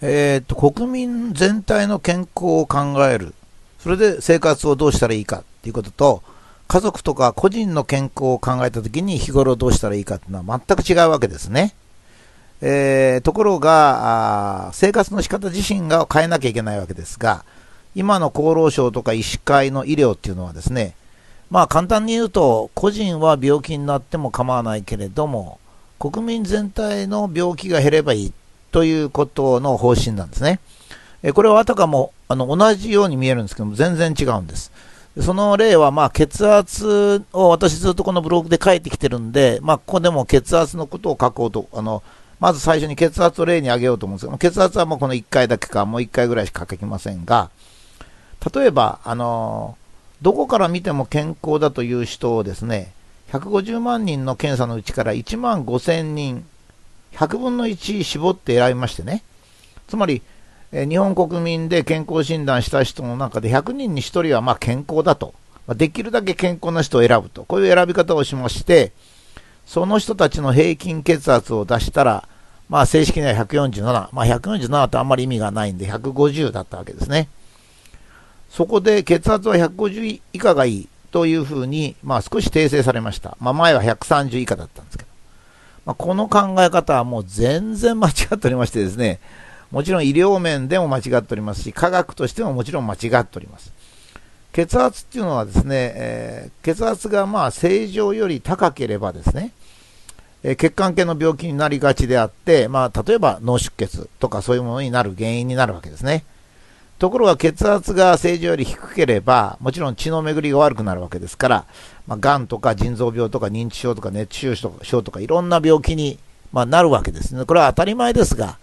えー、っと、国民全体の健康を考える。それで生活をどうしたらいいかっていうことと、家族とか個人の健康を考えたときに日頃どうしたらいいかっていうのは全く違うわけですね。えー、ところが生活の仕方自身が変えなきゃいけないわけですが、今の厚労省とか医師会の医療っていうのはですね、まあ簡単に言うと、個人は病気になっても構わないけれども、国民全体の病気が減ればいいということの方針なんですね。えこれはあたかもあの同じように見えるんですけども、全然違うんです。その例は、まあ、血圧を私ずっとこのブログで書いてきてるんで、まあ、ここでも血圧のことを書こうと、あの、まず最初に血圧を例に挙げようと思うんですけど、血圧はもうこの1回だけか、もう1回ぐらいしか書きませんが、例えば、あの、どこから見ても健康だという人をですね、150万人の検査のうちから1万5000人、100分の1絞って選びましてね、つまり、え日本国民で健康診断した人の中で100人に1人はま健康だと、まできるだけ健康な人を選ぶと、こういう選び方をしまして、その人たちの平均血圧を出したら、まあ正式には147、まあ147ってあんまり意味がないんで150だったわけですね。そこで血圧は150以下がいいというふうに、まあ少し訂正されました。まあ前は130以下だったんですけど。まあ、この考え方はもう全然間違っておりましてですね、もちろん医療面でも間違っておりますし、科学としてももちろん間違っております。血圧っていうのはですね、えー、血圧がまあ正常より高ければですね、えー、血管系の病気になりがちであって、まあ、例えば脳出血とかそういうものになる原因になるわけですね。ところが血圧が正常より低ければ、もちろん血の巡りが悪くなるわけですから、まあ、癌とか腎臓病とか認知症とか熱中症とかいろんな病気に、まあ、なるわけですね。これは当たり前ですが、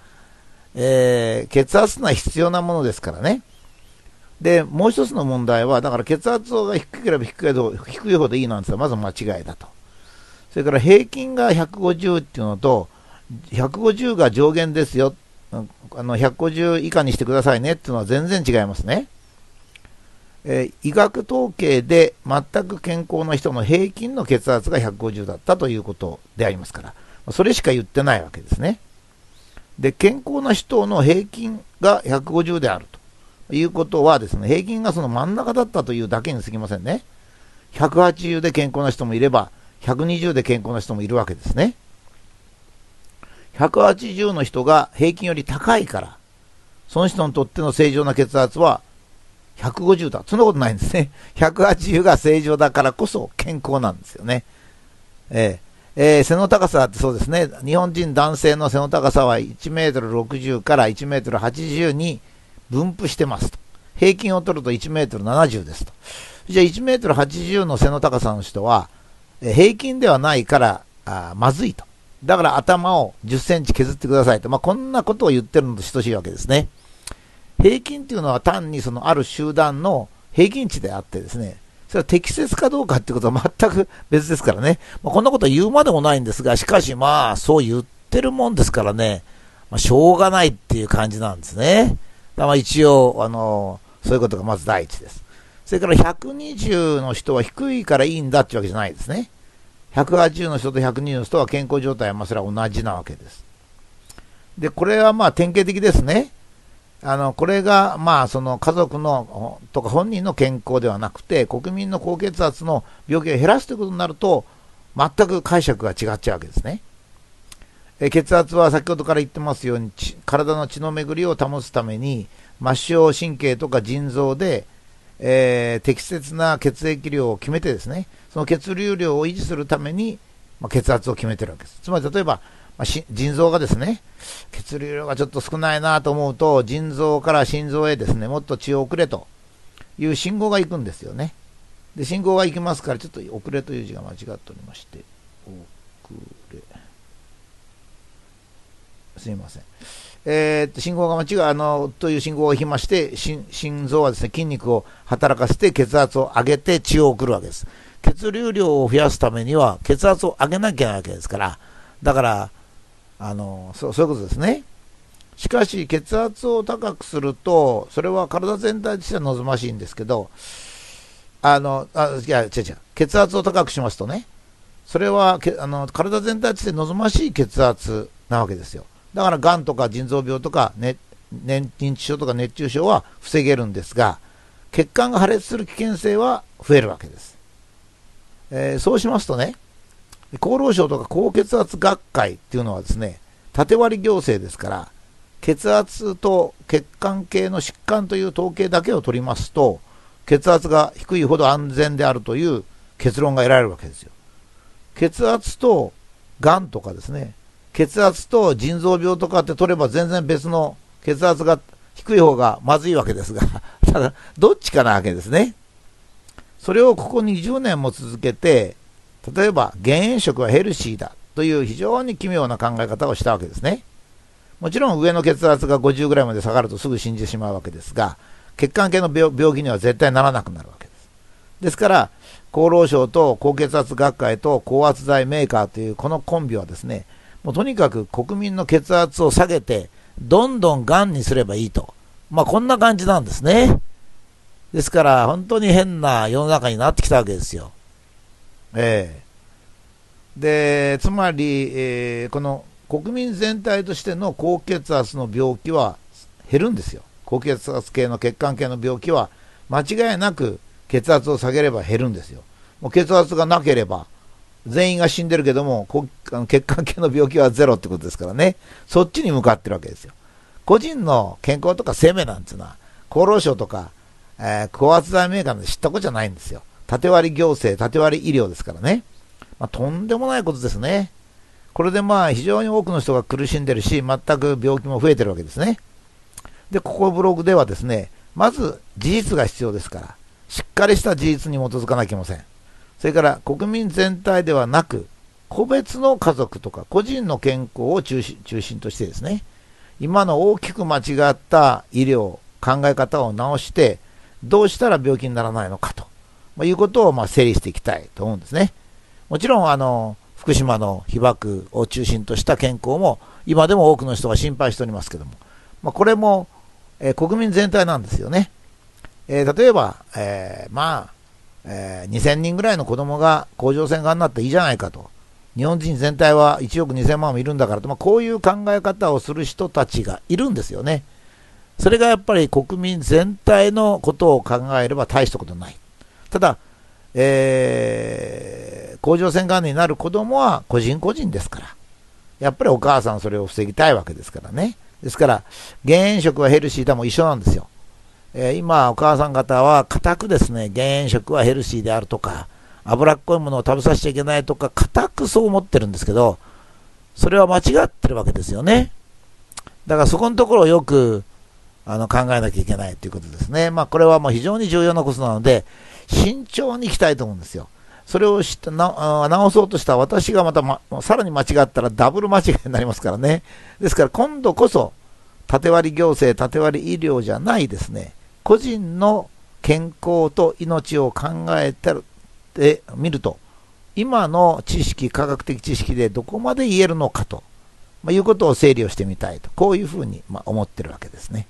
えー、血圧は必要なものですからね。で、もう一つの問題は、だから血圧が低ければ低いほど低いほどいいなんてまず間違いだと。それから平均が150っていうのと、150が上限ですよ。あの150以下にしてくださいねっていうのは全然違いますね。えー、医学統計で全く健康な人の平均の血圧が150だったということでありますから、それしか言ってないわけですね。で、健康な人の平均が150であるということはですね、平均がその真ん中だったというだけに過ぎませんね。180で健康な人もいれば、120で健康な人もいるわけですね。180の人が平均より高いから、その人にとっての正常な血圧は150だ。そんなことないんですね。180が正常だからこそ健康なんですよね。えええー、背の高さってそうですね、日本人男性の背の高さは1メートル60から1メートル80に分布してますと。平均を取ると1メートル70ですと。じゃあ1メートル80の背の高さの人は、え、平均ではないからあまずいと。だから頭を10センチ削ってくださいと。まあ、こんなことを言ってるのと等しいわけですね。平均っていうのは単にそのある集団の平均値であってですね、それは適切かどうかってことは全く別ですからね。まあ、こんなこと言うまでもないんですが、しかしまあ、そう言ってるもんですからね、まあ、しょうがないっていう感じなんですね。まあ一応、あの、そういうことがまず第一です。それから120の人は低いからいいんだってわけじゃないですね。180の人と120の人は健康状態はまあそれは同じなわけです。で、これはまあ典型的ですね。あの、これが、まあ、その家族の、とか本人の健康ではなくて、国民の高血圧の病気を減らすということになると、全く解釈が違っちゃうわけですね。え血圧は先ほどから言ってますように、体の血の巡りを保つために、末梢神経とか腎臓で、えー、適切な血液量を決めてですね、その血流量を維持するために、まあ、血圧を決めてるわけです。つまり例えば、まあ、腎臓がですね、血流量がちょっと少ないなと思うと、腎臓から心臓へですね、もっと血を送れという信号が行くんですよね。で、信号が行きますから、ちょっと遅れという字が間違っておりまして、遅れ。すみません。えー、っと、信号が間違う、あの、という信号を引きまして、心臓はですね、筋肉を働かせて血圧を上げて血を送るわけです。血流量を増やすためには、血圧を上げなきゃいけないわけですから、だから、あのそうそういうことですね。しかし、血圧を高くすると、それは体全体としては望ましいんですけど、あの、あいや、違う違う、血圧を高くしますとね、それはけあの体全体として望ましい血圧なわけですよ。だから、がんとか腎臓病とか、ね、認知症とか熱中症は防げるんですが、血管が破裂する危険性は増えるわけです。えー、そうしますとね、厚労省とか高血圧学会っていうのはですね、縦割り行政ですから、血圧と血管系の疾患という統計だけを取りますと、血圧が低いほど安全であるという結論が得られるわけですよ。血圧とがんとかですね、血圧と腎臓病とかって取れば全然別の血圧が低い方がまずいわけですが、ただ、どっちかなわけですね。それをここ20年も続けて、例えば減塩食はヘルシーだという非常に奇妙な考え方をしたわけですね。もちろん上の血圧が50ぐらいまで下がるとすぐ死んでしまうわけですが、血管系の病気には絶対ならなくなるわけです。ですから、厚労省と高血圧学会と高圧剤メーカーというこのコンビはですね、もうとにかく国民の血圧を下げて、どんどんがんにすればいいと。まあこんな感じなんですね。ですから本当に変な世の中になってきたわけですよ。ええで、つまり、えー、この国民全体としての高血圧の病気は減るんですよ。高血圧系の血管系の病気は間違いなく血圧を下げれば減るんですよ。もう血圧がなければ全員が死んでるけども、血管系の病気はゼロってことですからね。そっちに向かってるわけですよ。個人の健康とか生命なんていうのは、厚労省とか、えー、高圧剤メーカーで知ったことじゃないんですよ。縦割り行政、縦割り医療ですからね。まあ、とんでもないことですね。これでまあ非常に多くの人が苦しんでるし、全く病気も増えてるわけですね。で、ここブログではですね、まず事実が必要ですから、しっかりした事実に基づかなきゃいけません。それから国民全体ではなく、個別の家族とか個人の健康を中心としてですね、今の大きく間違った医療、考え方を直して、どうしたら病気にならないのかと、まあ、いうことをまあ整理していきたいと思うんですね。もちろん、あの、福島の被爆を中心とした健康も、今でも多くの人が心配しておりますけども、まあ、これも、えー、国民全体なんですよね。えー、例えば、えー、まあ、えー、2000人ぐらいの子供が甲状腺がんになっていいじゃないかと。日本人全体は1億2000万もいるんだからと、まあ、こういう考え方をする人たちがいるんですよね。それがやっぱり国民全体のことを考えれば大したことない。ただ、えー、甲状腺がんになる子供は個人個人ですから。やっぱりお母さんそれを防ぎたいわけですからね。ですから、減塩食はヘルシーだも一緒なんですよ。えー、今、お母さん方は固くですね、減塩食はヘルシーであるとか、脂っこいものを食べさせちゃいけないとか、固くそう思ってるんですけど、それは間違ってるわけですよね。だからそこのところをよくあの考えなきゃいけないということですね。まあこれはもう非常に重要なことなので、慎重にいきたいと思うんですよ。それを知ってな直そうとした私がまた、ま、さらに間違ったらダブル間違いになりますからね。ですから今度こそ、縦割り行政、縦割り医療じゃないですね。個人の健康と命を考えてみると、今の知識、科学的知識でどこまで言えるのかと、ま、いうことを整理をしてみたいと、こういうふうにま思ってるわけですね。